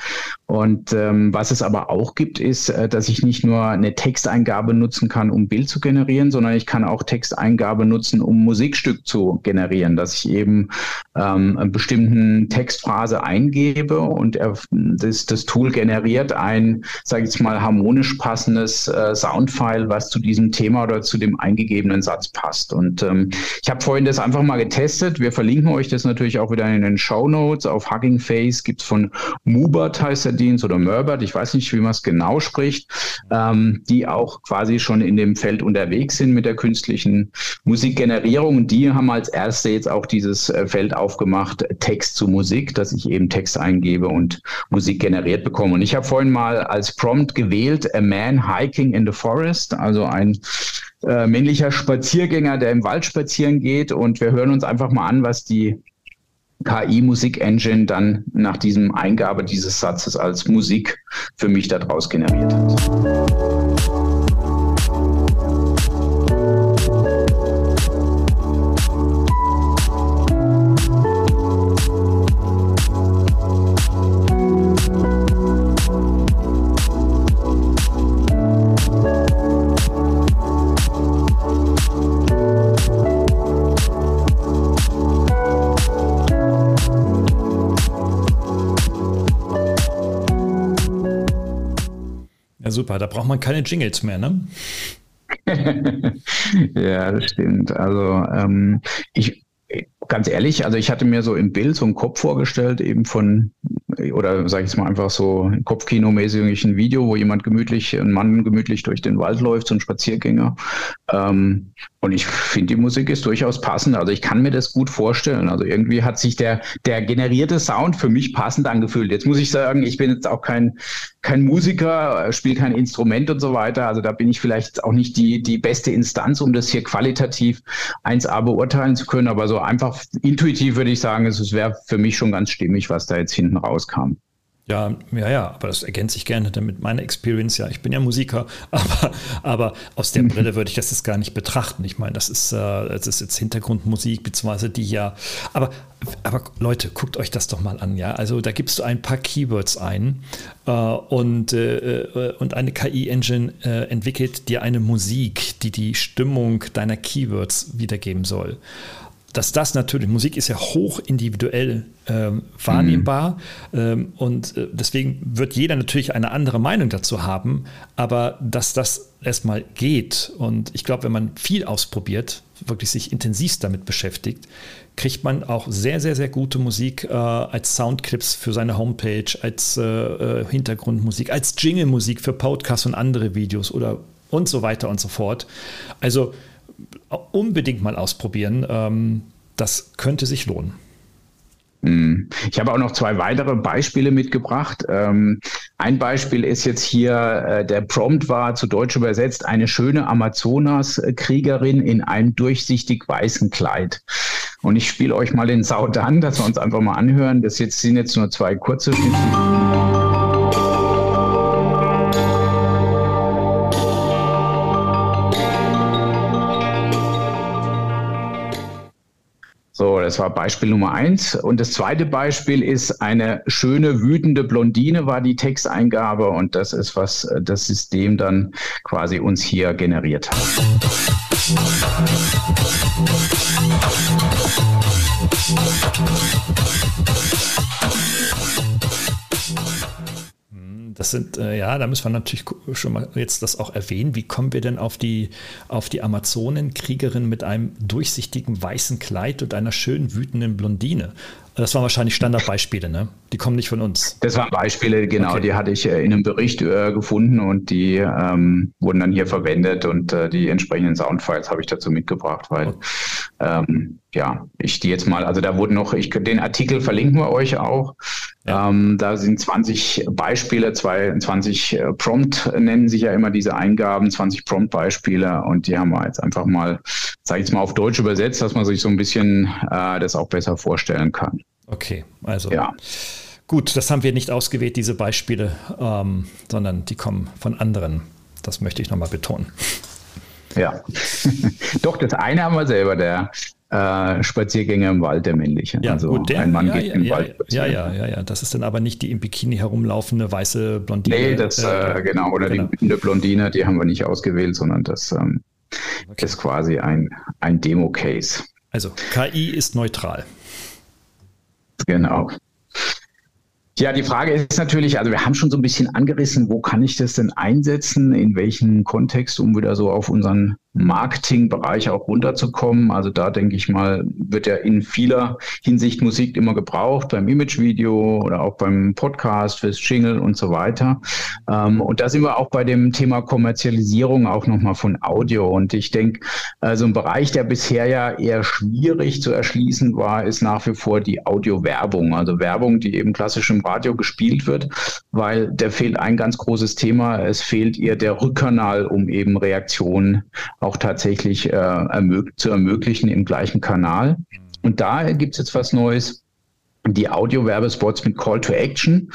Und ähm, was es aber auch gibt, ist, äh, dass ich nicht nur eine Texteingabe nutzen kann, um Bild zu generieren, sondern ich kann auch Texteingabe nutzen, um Musikstück zu generieren, dass ich eben ähm, einen bestimmten Textphrase eingebe und er, das, das Tool generiert ein, sage ich jetzt mal, harmonisch passendes äh, Soundfile, was zu diesem Thema oder zu dem eingegebenen Satz passt. Und ähm, ich habe vorhin das einfach mal getestet. Wir verlinken euch das natürlich auch wieder in den Show Notes. Auf Hugging Face gibt es von Mubert heißt der Dienst oder Merbert, ich weiß nicht, wie man es genau spricht, ähm, die auch quasi schon in dem Feld unterwegs sind mit der künstlichen Musikgenerierung. Die haben als erste jetzt auch dieses äh, Feld aufgemacht, Text zu Musik, dass ich eben eben Text eingebe und Musik generiert bekomme. Und ich habe vorhin mal als Prompt gewählt, a man hiking in the forest, also ein äh, männlicher Spaziergänger, der im Wald spazieren geht. Und wir hören uns einfach mal an, was die KI-Musik-Engine dann nach diesem Eingabe dieses Satzes als Musik für mich daraus generiert hat. Super. Da braucht man keine Jingles mehr, ne? [laughs] ja, das stimmt. Also ähm, ich, ganz ehrlich, also ich hatte mir so im Bild so einen Kopf vorgestellt, eben von, oder sage ich jetzt mal einfach so Kopfkinomäßig ein Video, wo jemand gemütlich, ein Mann gemütlich durch den Wald läuft, so ein Spaziergänger. Ähm, und ich finde, die Musik ist durchaus passend. Also ich kann mir das gut vorstellen. Also irgendwie hat sich der, der generierte Sound für mich passend angefühlt. Jetzt muss ich sagen, ich bin jetzt auch kein, kein Musiker, spiele kein Instrument und so weiter. Also da bin ich vielleicht auch nicht die, die beste Instanz, um das hier qualitativ 1A beurteilen zu können. Aber so einfach intuitiv würde ich sagen, es wäre für mich schon ganz stimmig, was da jetzt hinten rauskam. Ja, ja, ja, aber das ergänze ich gerne damit meiner Experience. Ja, ich bin ja Musiker, [laughs] aber, aber aus der Brille würde ich das jetzt gar nicht betrachten. Ich meine, das ist, äh, das ist jetzt Hintergrundmusik, beziehungsweise die ja. Aber, aber Leute, guckt euch das doch mal an, ja. Also da gibst du ein paar Keywords ein äh, und, äh, äh und eine KI-Engine äh, entwickelt dir eine Musik, die die Stimmung deiner Keywords wiedergeben soll dass das natürlich, Musik ist ja hoch individuell ähm, wahrnehmbar mhm. ähm, und äh, deswegen wird jeder natürlich eine andere Meinung dazu haben, aber dass das erstmal geht und ich glaube, wenn man viel ausprobiert, wirklich sich intensivst damit beschäftigt, kriegt man auch sehr, sehr, sehr gute Musik äh, als Soundclips für seine Homepage, als äh, äh Hintergrundmusik, als Jingle-Musik für Podcasts und andere Videos oder und so weiter und so fort. Also unbedingt mal ausprobieren. Ähm, das könnte sich lohnen. Hm. Ich habe auch noch zwei weitere Beispiele mitgebracht. Ähm, ein Beispiel ist jetzt hier, äh, der Prompt war zu Deutsch übersetzt, eine schöne Amazonas-Kriegerin in einem durchsichtig weißen Kleid. Und ich spiele euch mal den Sound an, dass wir uns einfach mal anhören. Das jetzt sind jetzt nur zwei kurze Schnipsel. Das war Beispiel Nummer eins. Und das zweite Beispiel ist eine schöne, wütende Blondine war die Texteingabe. Und das ist, was das System dann quasi uns hier generiert hat. Das sind, äh, ja, da müssen wir natürlich schon mal jetzt das auch erwähnen. Wie kommen wir denn auf die, auf die Amazonenkriegerin mit einem durchsichtigen weißen Kleid und einer schönen wütenden Blondine? Das waren wahrscheinlich Standardbeispiele, ne? Die kommen nicht von uns. Das waren Beispiele, genau, okay. die hatte ich äh, in einem Bericht äh, gefunden und die ähm, wurden dann hier verwendet und äh, die entsprechenden Soundfiles habe ich dazu mitgebracht, weil okay. Ähm, ja, ich die jetzt mal, also da wurden noch, ich den Artikel verlinken wir euch auch. Ja. Ähm, da sind 20 Beispiele, 20 äh, Prompt nennen sich ja immer diese Eingaben, 20 Prompt-Beispiele und die haben wir jetzt einfach mal, sage ich jetzt mal auf Deutsch übersetzt, dass man sich so ein bisschen äh, das auch besser vorstellen kann. Okay, also ja. gut, das haben wir nicht ausgewählt, diese Beispiele, ähm, sondern die kommen von anderen. Das möchte ich nochmal betonen. Ja, [laughs] doch, das eine haben wir selber, der äh, Spaziergänger im Wald, der männliche. Ja, also gut, der, ein Mann ja, geht ja, im ja, Wald. Ja, ja, ja, ja. Das ist dann aber nicht die im Bikini herumlaufende weiße Blondine. Nee, das, äh, äh genau, oder genau. die Blondine, die haben wir nicht ausgewählt, sondern das ähm, okay. ist quasi ein, ein Demo-Case. Also KI ist neutral. Genau. Ja, die Frage ist natürlich, also wir haben schon so ein bisschen angerissen, wo kann ich das denn einsetzen, in welchem Kontext, um wieder so auf unseren Marketingbereich auch runterzukommen. Also da denke ich mal, wird ja in vieler Hinsicht Musik immer gebraucht, beim Imagevideo oder auch beim Podcast, fürs Jingle und so weiter. Ähm, und da sind wir auch bei dem Thema Kommerzialisierung auch nochmal von Audio. Und ich denke, also ein Bereich, der bisher ja eher schwierig zu erschließen war, ist nach wie vor die Audiowerbung. Also Werbung, die eben klassisch im Radio gespielt wird, weil der fehlt ein ganz großes Thema. Es fehlt ihr der Rückkanal, um eben Reaktionen auch tatsächlich äh, ermög zu ermöglichen im gleichen Kanal. Und da gibt es jetzt was Neues die Audio-Werbespots mit Call to Action.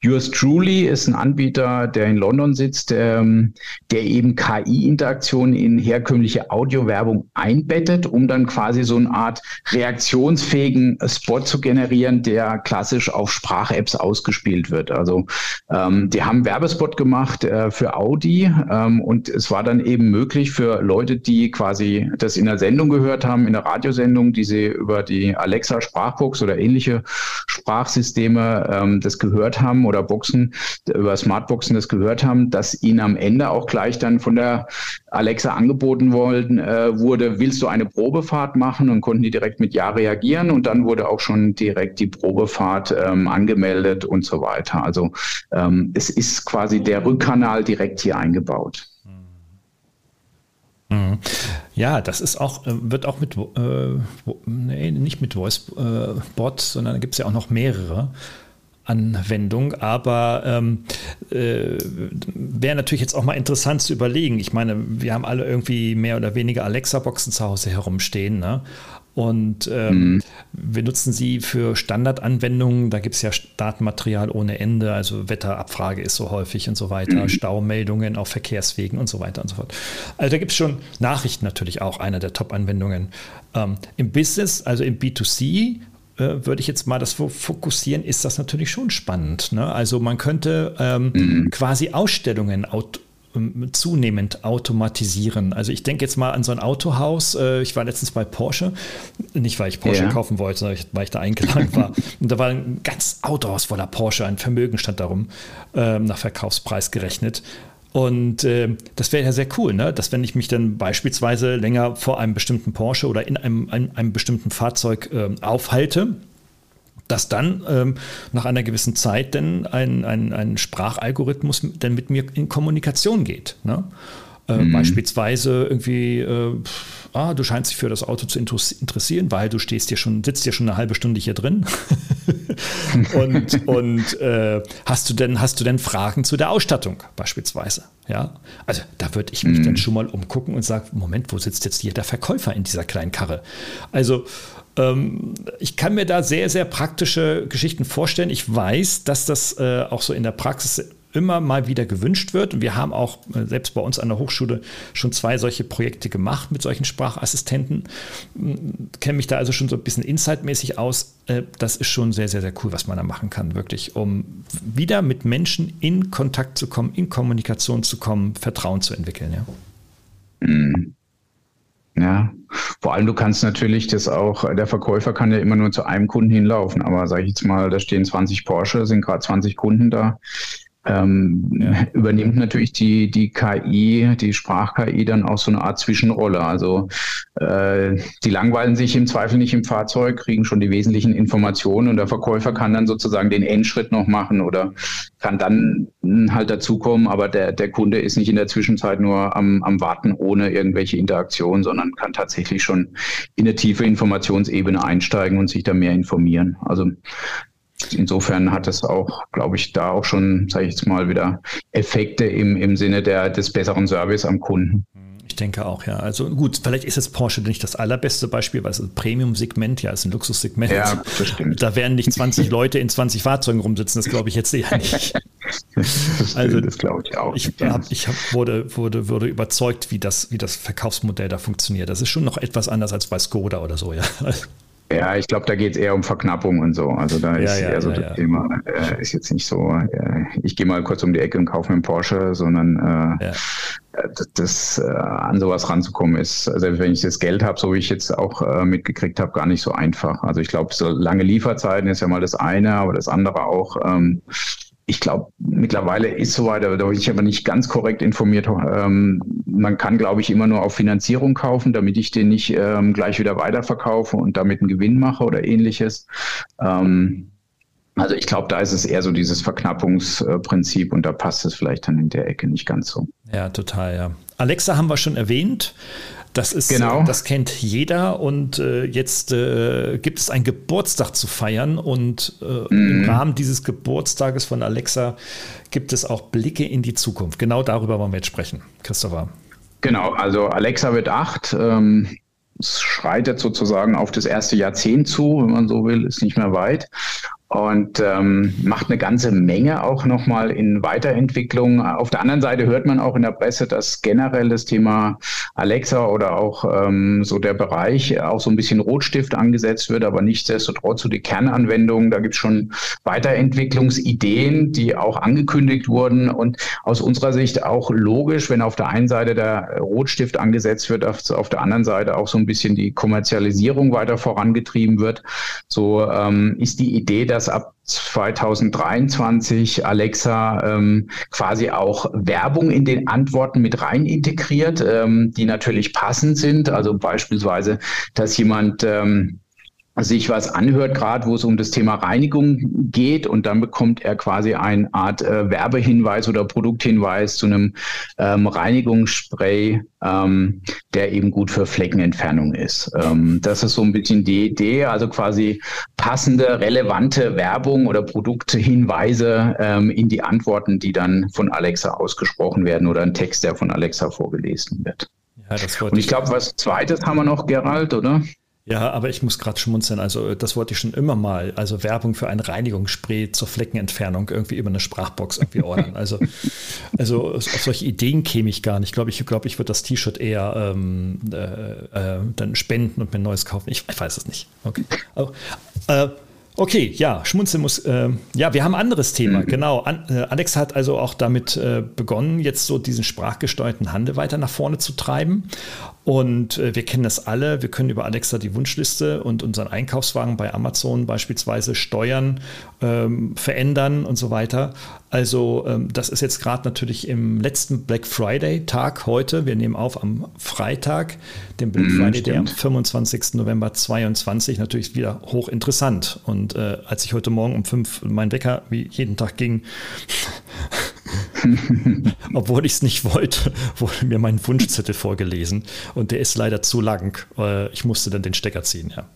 Yours Truly ist ein Anbieter, der in London sitzt, der, ähm, der eben KI-Interaktionen in herkömmliche Audio-Werbung einbettet, um dann quasi so eine Art reaktionsfähigen Spot zu generieren, der klassisch auf Sprach-Apps ausgespielt wird. Also ähm, die haben Werbespot gemacht äh, für Audi ähm, und es war dann eben möglich für Leute, die quasi das in der Sendung gehört haben, in der Radiosendung, die sie über die Alexa Sprachbox oder ähnliche Sprachsysteme ähm, das gehört haben oder Boxen, über Smartboxen das gehört haben, dass ihnen am Ende auch gleich dann von der Alexa angeboten worden, äh, wurde, willst du eine Probefahrt machen? Und konnten die direkt mit Ja reagieren und dann wurde auch schon direkt die Probefahrt ähm, angemeldet und so weiter. Also ähm, es ist quasi der Rückkanal direkt hier eingebaut. Mhm. Ja, das ist auch, äh, wird auch mit, äh, nee, nicht mit VoiceBot, äh, sondern gibt es ja auch noch mehrere. Anwendung, aber ähm, äh, wäre natürlich jetzt auch mal interessant zu überlegen. Ich meine, wir haben alle irgendwie mehr oder weniger Alexa-Boxen zu Hause herumstehen. Ne? Und ähm, mhm. wir nutzen sie für Standardanwendungen. Da gibt es ja Datenmaterial ohne Ende, also Wetterabfrage ist so häufig und so weiter, mhm. Staumeldungen auf Verkehrswegen und so weiter und so fort. Also da gibt es schon Nachrichten natürlich auch, einer der Top-Anwendungen. Ähm, Im Business, also im B2C, äh, würde ich jetzt mal das fokussieren, ist das natürlich schon spannend. Ne? Also man könnte ähm, mhm. quasi Ausstellungen ähm, zunehmend automatisieren. Also ich denke jetzt mal an so ein Autohaus. Äh, ich war letztens bei Porsche, nicht weil ich Porsche ja. kaufen wollte, sondern weil ich da eingeladen war. [laughs] Und da war ein ganz Autohaus voller Porsche, ein Vermögen stand darum, ähm, nach Verkaufspreis gerechnet. Und äh, das wäre ja sehr cool, ne? dass wenn ich mich dann beispielsweise länger vor einem bestimmten Porsche oder in einem, einem, einem bestimmten Fahrzeug äh, aufhalte, dass dann ähm, nach einer gewissen Zeit dann ein, ein, ein Sprachalgorithmus dann mit mir in Kommunikation geht. Ne? Äh, mhm. Beispielsweise irgendwie, äh, ah, du scheinst dich für das Auto zu interessieren, weil du stehst hier schon, sitzt ja schon eine halbe Stunde hier drin. [laughs] und und äh, hast du denn, hast du denn Fragen zu der Ausstattung beispielsweise? Ja, also da würde ich mich mhm. dann schon mal umgucken und sagen, Moment, wo sitzt jetzt hier der Verkäufer in dieser kleinen Karre? Also ich kann mir da sehr, sehr praktische Geschichten vorstellen. Ich weiß, dass das äh, auch so in der Praxis immer mal wieder gewünscht wird. Und wir haben auch äh, selbst bei uns an der Hochschule schon zwei solche Projekte gemacht mit solchen Sprachassistenten. Hm, kenne mich da also schon so ein bisschen insightmäßig aus. Äh, das ist schon sehr, sehr, sehr cool, was man da machen kann, wirklich, um wieder mit Menschen in Kontakt zu kommen, in Kommunikation zu kommen, Vertrauen zu entwickeln. Ja. Mhm. Ja, vor allem du kannst natürlich das auch, der Verkäufer kann ja immer nur zu einem Kunden hinlaufen, aber sage ich jetzt mal, da stehen 20 Porsche, sind gerade 20 Kunden da ähm, ja. [laughs] übernimmt natürlich die, die KI, die Sprach-KI dann auch so eine Art Zwischenrolle. Also äh, die langweilen sich im Zweifel nicht im Fahrzeug, kriegen schon die wesentlichen Informationen und der Verkäufer kann dann sozusagen den Endschritt noch machen oder kann dann halt dazukommen, aber der, der Kunde ist nicht in der Zwischenzeit nur am, am Warten ohne irgendwelche Interaktion, sondern kann tatsächlich schon in eine tiefe Informationsebene einsteigen und sich da mehr informieren. Also Insofern hat es auch, glaube ich, da auch schon, sage ich jetzt mal, wieder Effekte im, im Sinne der, des besseren Service am Kunden. Ich denke auch, ja. Also gut, vielleicht ist jetzt Porsche nicht das allerbeste Beispiel, weil es ein Premium-Segment, ja, ist ein Luxussegment. Ja, das stimmt. Da werden nicht 20 [laughs] Leute in 20 Fahrzeugen rumsitzen, das glaube ich jetzt eher nicht. das also, das glaube ich auch. Ich, hab, ich hab, wurde, wurde, wurde überzeugt, wie das, wie das Verkaufsmodell da funktioniert. Das ist schon noch etwas anders als bei Skoda oder so, ja. Ja, ich glaube, da geht es eher um Verknappung und so. Also da ist ja, eher so ja, das Thema, äh, ist jetzt nicht so, äh, ich gehe mal kurz um die Ecke und kaufe mir einen Porsche, sondern äh, das, das äh, an sowas ranzukommen ist, also wenn ich das Geld habe, so wie ich jetzt auch äh, mitgekriegt habe, gar nicht so einfach. Also ich glaube, so lange Lieferzeiten ist ja mal das eine, aber das andere auch. Ähm, ich glaube, mittlerweile ist soweit, da bin ich aber nicht ganz korrekt informiert. Ähm, man kann, glaube ich, immer nur auf Finanzierung kaufen, damit ich den nicht ähm, gleich wieder weiterverkaufe und damit einen Gewinn mache oder ähnliches. Ähm, also ich glaube, da ist es eher so dieses Verknappungsprinzip und da passt es vielleicht dann in der Ecke nicht ganz so. Ja, total, ja. Alexa haben wir schon erwähnt. Das ist, genau. das kennt jeder und äh, jetzt äh, gibt es einen Geburtstag zu feiern und äh, mhm. im Rahmen dieses Geburtstages von Alexa gibt es auch Blicke in die Zukunft. Genau darüber wollen wir jetzt sprechen, Christopher. Genau, also Alexa wird acht. Ähm, es schreitet sozusagen auf das erste Jahrzehnt zu, wenn man so will, ist nicht mehr weit. Und ähm, macht eine ganze Menge auch nochmal in Weiterentwicklung. Auf der anderen Seite hört man auch in der Presse, dass generell das Thema Alexa oder auch ähm, so der Bereich auch so ein bisschen Rotstift angesetzt wird, aber nichtsdestotrotz so die Kernanwendungen, da gibt es schon Weiterentwicklungsideen, die auch angekündigt wurden und aus unserer Sicht auch logisch, wenn auf der einen Seite der Rotstift angesetzt wird, auf, auf der anderen Seite auch so ein bisschen die Kommerzialisierung weiter vorangetrieben wird. So ähm, ist die Idee, dass dass ab 2023 Alexa ähm, quasi auch Werbung in den Antworten mit rein integriert, ähm, die natürlich passend sind. Also beispielsweise, dass jemand ähm, sich was anhört, gerade wo es um das Thema Reinigung geht und dann bekommt er quasi eine Art äh, Werbehinweis oder Produkthinweis zu einem ähm, Reinigungsspray, ähm, der eben gut für Fleckenentfernung ist. Ähm, das ist so ein bisschen die Idee, also quasi passende, relevante Werbung oder Produkthinweise ähm, in die Antworten, die dann von Alexa ausgesprochen werden oder ein Text, der von Alexa vorgelesen wird. Ja, und ich glaube, was zweites haben wir noch, Gerald, oder? Ja, aber ich muss gerade schmunzeln. Also, das wollte ich schon immer mal. Also, Werbung für ein Reinigungsspray zur Fleckenentfernung irgendwie über eine Sprachbox irgendwie ordern. Also, also auf solche Ideen käme ich gar nicht. Ich glaube, ich, würde das T-Shirt eher ähm, äh, äh, dann spenden und mir ein neues kaufen. Ich, ich weiß es nicht. Okay. Also, äh, Okay, ja, Schmunzeln muss. Äh, ja, wir haben ein anderes Thema. Mhm. Genau. An, äh, Alex hat also auch damit äh, begonnen, jetzt so diesen sprachgesteuerten Handel weiter nach vorne zu treiben. Und äh, wir kennen das alle. Wir können über Alexa die Wunschliste und unseren Einkaufswagen bei Amazon beispielsweise steuern, ähm, verändern und so weiter. Also ähm, das ist jetzt gerade natürlich im letzten Black Friday Tag heute. Wir nehmen auf am Freitag, dem Black mm, Friday, der am 25. November 22 natürlich wieder hochinteressant. Und äh, als ich heute Morgen um fünf mein Wecker wie jeden Tag ging, [laughs] Obwohl ich es nicht wollte, wurde mir mein Wunschzettel vorgelesen und der ist leider zu lang. Äh, ich musste dann den Stecker ziehen, ja.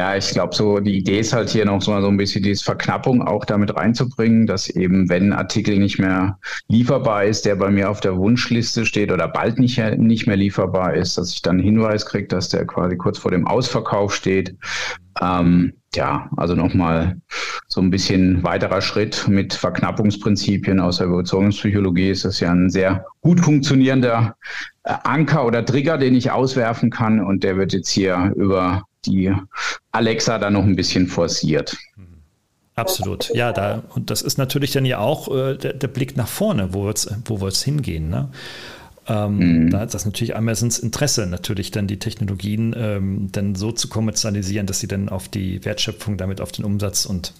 Ja, ich glaube, so die Idee ist halt hier noch so, so ein bisschen diese Verknappung auch damit reinzubringen, dass eben, wenn ein Artikel nicht mehr lieferbar ist, der bei mir auf der Wunschliste steht oder bald nicht, nicht mehr lieferbar ist, dass ich dann einen Hinweis kriege, dass der quasi kurz vor dem Ausverkauf steht. Ähm, ja, also nochmal so ein bisschen weiterer Schritt mit Verknappungsprinzipien aus der Überzeugungspsychologie ist das ja ein sehr gut funktionierender äh, Anker oder Trigger, den ich auswerfen kann und der wird jetzt hier über die Alexa da noch ein bisschen forciert. Absolut, ja, da, und das ist natürlich dann ja auch äh, der, der, Blick nach vorne, wo wird es wo wird's hingehen. Ne? Ähm, mhm. Da ist das natürlich Amazons Interesse, natürlich dann die Technologien ähm, dann so zu kommerzialisieren, dass sie dann auf die Wertschöpfung, damit auf den Umsatz und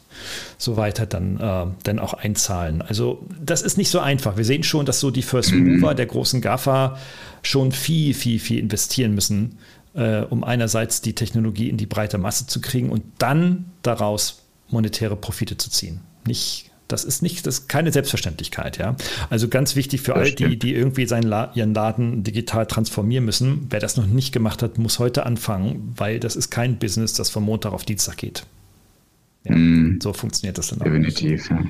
so weiter dann, äh, dann auch einzahlen. Also das ist nicht so einfach. Wir sehen schon, dass so die First Mover der großen GAFA schon viel, viel, viel investieren müssen, äh, um einerseits die Technologie in die breite Masse zu kriegen und dann daraus monetäre Profite zu ziehen. Nicht das ist nicht, das ist keine Selbstverständlichkeit, ja. Also ganz wichtig für das all stimmt. die, die irgendwie seinen La ihren Laden digital transformieren müssen. Wer das noch nicht gemacht hat, muss heute anfangen, weil das ist kein Business, das von Montag auf Dienstag geht. Ja, mm, so funktioniert das dann auch. Definitiv, ja.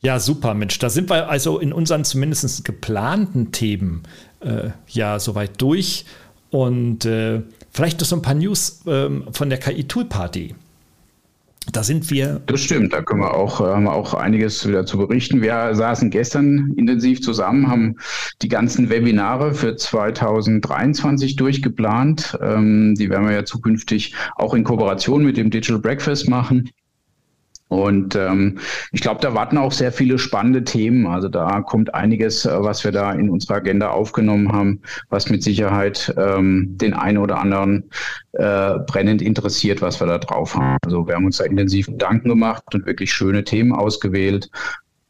Ja, super, Mensch. Da sind wir also in unseren zumindest geplanten Themen äh, ja soweit durch. Und äh, vielleicht noch so ein paar News ähm, von der KI-Tool-Party. Da sind wir. Das stimmt, da können wir auch, haben wir auch einiges wieder zu berichten. Wir saßen gestern intensiv zusammen, haben die ganzen Webinare für 2023 durchgeplant. Ähm, die werden wir ja zukünftig auch in Kooperation mit dem Digital Breakfast machen. Und ähm, ich glaube, da warten auch sehr viele spannende Themen. Also da kommt einiges, äh, was wir da in unserer Agenda aufgenommen haben, was mit Sicherheit ähm, den einen oder anderen äh, brennend interessiert, was wir da drauf haben. Also wir haben uns da intensiv Gedanken gemacht und wirklich schöne Themen ausgewählt.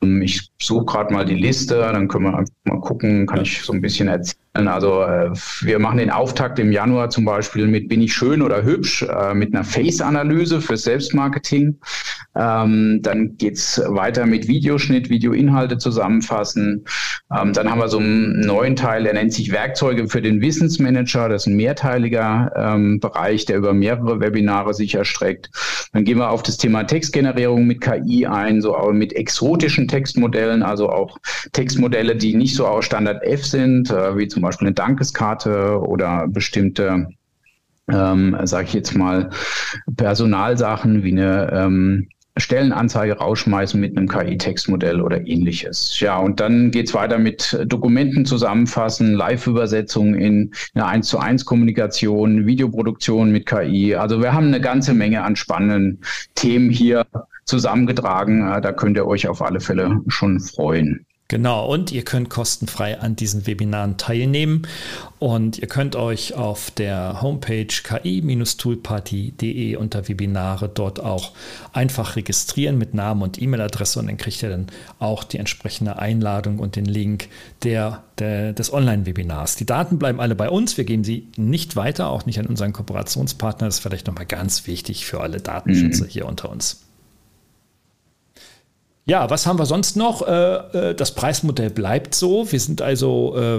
Ähm, ich suche gerade mal die Liste, dann können wir einfach mal gucken, kann ich so ein bisschen erzählen also äh, wir machen den Auftakt im Januar zum Beispiel mit Bin ich schön oder hübsch, äh, mit einer Face-Analyse für Selbstmarketing. Ähm, dann geht's weiter mit Videoschnitt, Videoinhalte zusammenfassen. Ähm, dann haben wir so einen neuen Teil, der nennt sich Werkzeuge für den Wissensmanager. Das ist ein mehrteiliger ähm, Bereich, der über mehrere Webinare sich erstreckt. Dann gehen wir auf das Thema Textgenerierung mit KI ein, so auch mit exotischen Textmodellen, also auch Textmodelle, die nicht so aus Standard F sind, äh, wie zum Beispiel eine Dankeskarte oder bestimmte ähm, sage ich jetzt mal, Personalsachen wie eine ähm, Stellenanzeige rausschmeißen mit einem KI-Textmodell oder ähnliches. Ja, und dann geht's weiter mit Dokumenten zusammenfassen, Live-Übersetzung in eine 1 zu 1 Kommunikation, Videoproduktion mit KI. Also wir haben eine ganze Menge an spannenden Themen hier zusammengetragen. Da könnt ihr euch auf alle Fälle schon freuen. Genau, und ihr könnt kostenfrei an diesen Webinaren teilnehmen und ihr könnt euch auf der Homepage ki-toolparty.de unter Webinare dort auch einfach registrieren mit Namen und E-Mail-Adresse und dann kriegt ihr dann auch die entsprechende Einladung und den Link der, der des Online-Webinars. Die Daten bleiben alle bei uns, wir geben sie nicht weiter, auch nicht an unseren Kooperationspartner. Das ist vielleicht nochmal ganz wichtig für alle Datenschützer mhm. hier unter uns. Ja, was haben wir sonst noch? Äh, äh, das Preismodell bleibt so. Wir sind also äh,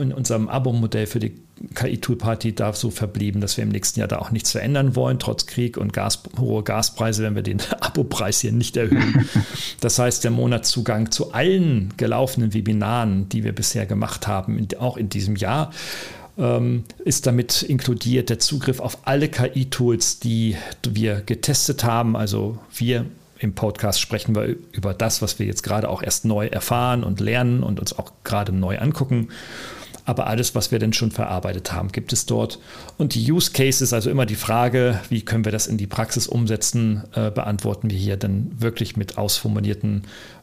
in unserem Abo-Modell für die KI-Tool-Party da so verblieben, dass wir im nächsten Jahr da auch nichts verändern wollen. Trotz Krieg und Gas, hohe Gaspreise werden wir den [laughs] Abo-Preis hier nicht erhöhen. [laughs] Das heißt, der Monatszugang zu allen gelaufenen Webinaren, die wir bisher gemacht haben, auch in diesem Jahr, ähm, ist damit inkludiert der Zugriff auf alle KI-Tools, die wir getestet haben. Also wir im Podcast sprechen wir über das, was wir jetzt gerade auch erst neu erfahren und lernen und uns auch gerade neu angucken. Aber alles, was wir denn schon verarbeitet haben, gibt es dort. Und die Use Cases, also immer die Frage, wie können wir das in die Praxis umsetzen, äh, beantworten wir hier dann wirklich mit ausformulierten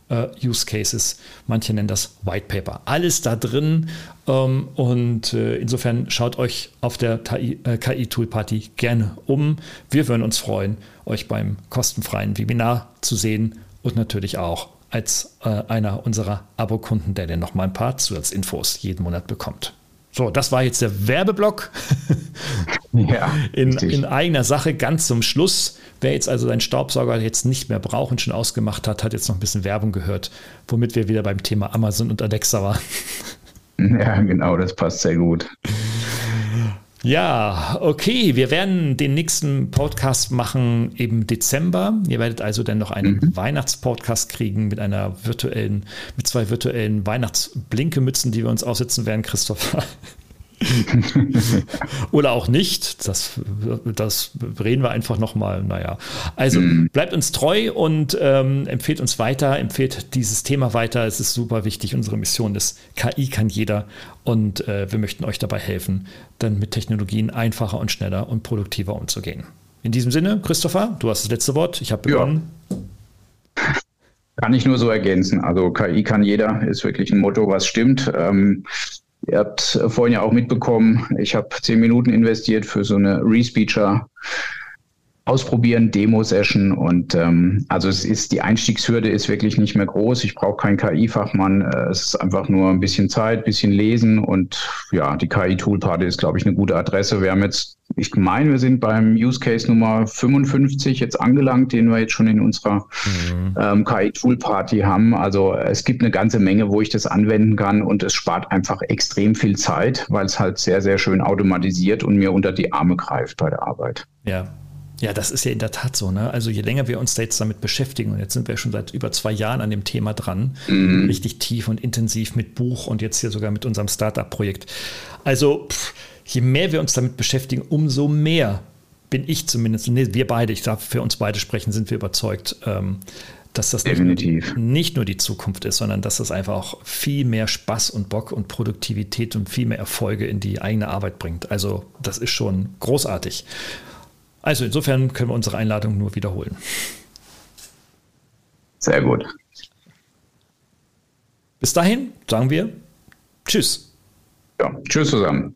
äh, Use Cases. Manche nennen das White Paper. Alles da drin. Ähm, und äh, insofern schaut euch auf der KI-Tool-Party äh, gerne um. Wir würden uns freuen, euch beim kostenfreien Webinar zu sehen und natürlich auch als äh, einer unserer Abokunden, der dann nochmal ein paar Zusatzinfos jeden Monat bekommt. So, das war jetzt der Werbeblock [laughs] ja, in, in, eigener Sache ganz zum Schluss. Wer jetzt also seinen Staubsauger jetzt nicht mehr braucht und schon ausgemacht hat, hat jetzt noch ein bisschen Werbung gehört, womit wir wieder beim Thema Amazon und Alexa waren. Ja, genau, das passt sehr gut. Ja, okay. Wir werden den nächsten Podcast machen im Dezember. Ihr werdet also dann noch einen mhm. Weihnachtspodcast kriegen mit einer virtuellen, mit zwei virtuellen Weihnachtsblinkemützen, die wir uns aussetzen werden, Christopher. [laughs] Oder auch nicht. Das, das reden wir einfach nochmal. Naja. Also mhm. bleibt uns treu und ähm, empfehlt uns weiter, empfehlt dieses Thema weiter. Es ist super wichtig. Unsere Mission ist, KI kann jeder und äh, wir möchten euch dabei helfen, dann mit Technologien einfacher und schneller und produktiver umzugehen. In diesem Sinne, Christopher, du hast das letzte Wort. Ich habe begonnen. Ja. Kann ich nur so ergänzen. Also KI kann jeder, ist wirklich ein Motto, was stimmt. Ähm, Ihr habt vorhin ja auch mitbekommen, ich habe zehn Minuten investiert für so eine Respeecher ausprobieren, Demo-Session und ähm, also es ist die Einstiegshürde ist wirklich nicht mehr groß. Ich brauche keinen KI-Fachmann. Äh, es ist einfach nur ein bisschen Zeit, bisschen lesen und ja, die KI-Toolparty ist, glaube ich, eine gute Adresse. Wir haben jetzt, ich meine, wir sind beim Use Case Nummer 55 jetzt angelangt, den wir jetzt schon in unserer mhm. ähm, KI-Toolparty haben. Also es gibt eine ganze Menge, wo ich das anwenden kann und es spart einfach extrem viel Zeit, weil es halt sehr, sehr schön automatisiert und mir unter die Arme greift bei der Arbeit. Ja, ja, das ist ja in der Tat so. Ne? Also je länger wir uns da jetzt damit beschäftigen, und jetzt sind wir schon seit über zwei Jahren an dem Thema dran, mhm. richtig tief und intensiv mit Buch und jetzt hier sogar mit unserem Startup-Projekt. Also pff, je mehr wir uns damit beschäftigen, umso mehr bin ich zumindest, nee, wir beide, ich darf für uns beide sprechen, sind wir überzeugt, ähm, dass das Definitiv. Nicht, nicht nur die Zukunft ist, sondern dass das einfach auch viel mehr Spaß und Bock und Produktivität und viel mehr Erfolge in die eigene Arbeit bringt. Also das ist schon großartig. Also insofern können wir unsere Einladung nur wiederholen. Sehr gut. Bis dahin sagen wir Tschüss. Ja, tschüss zusammen.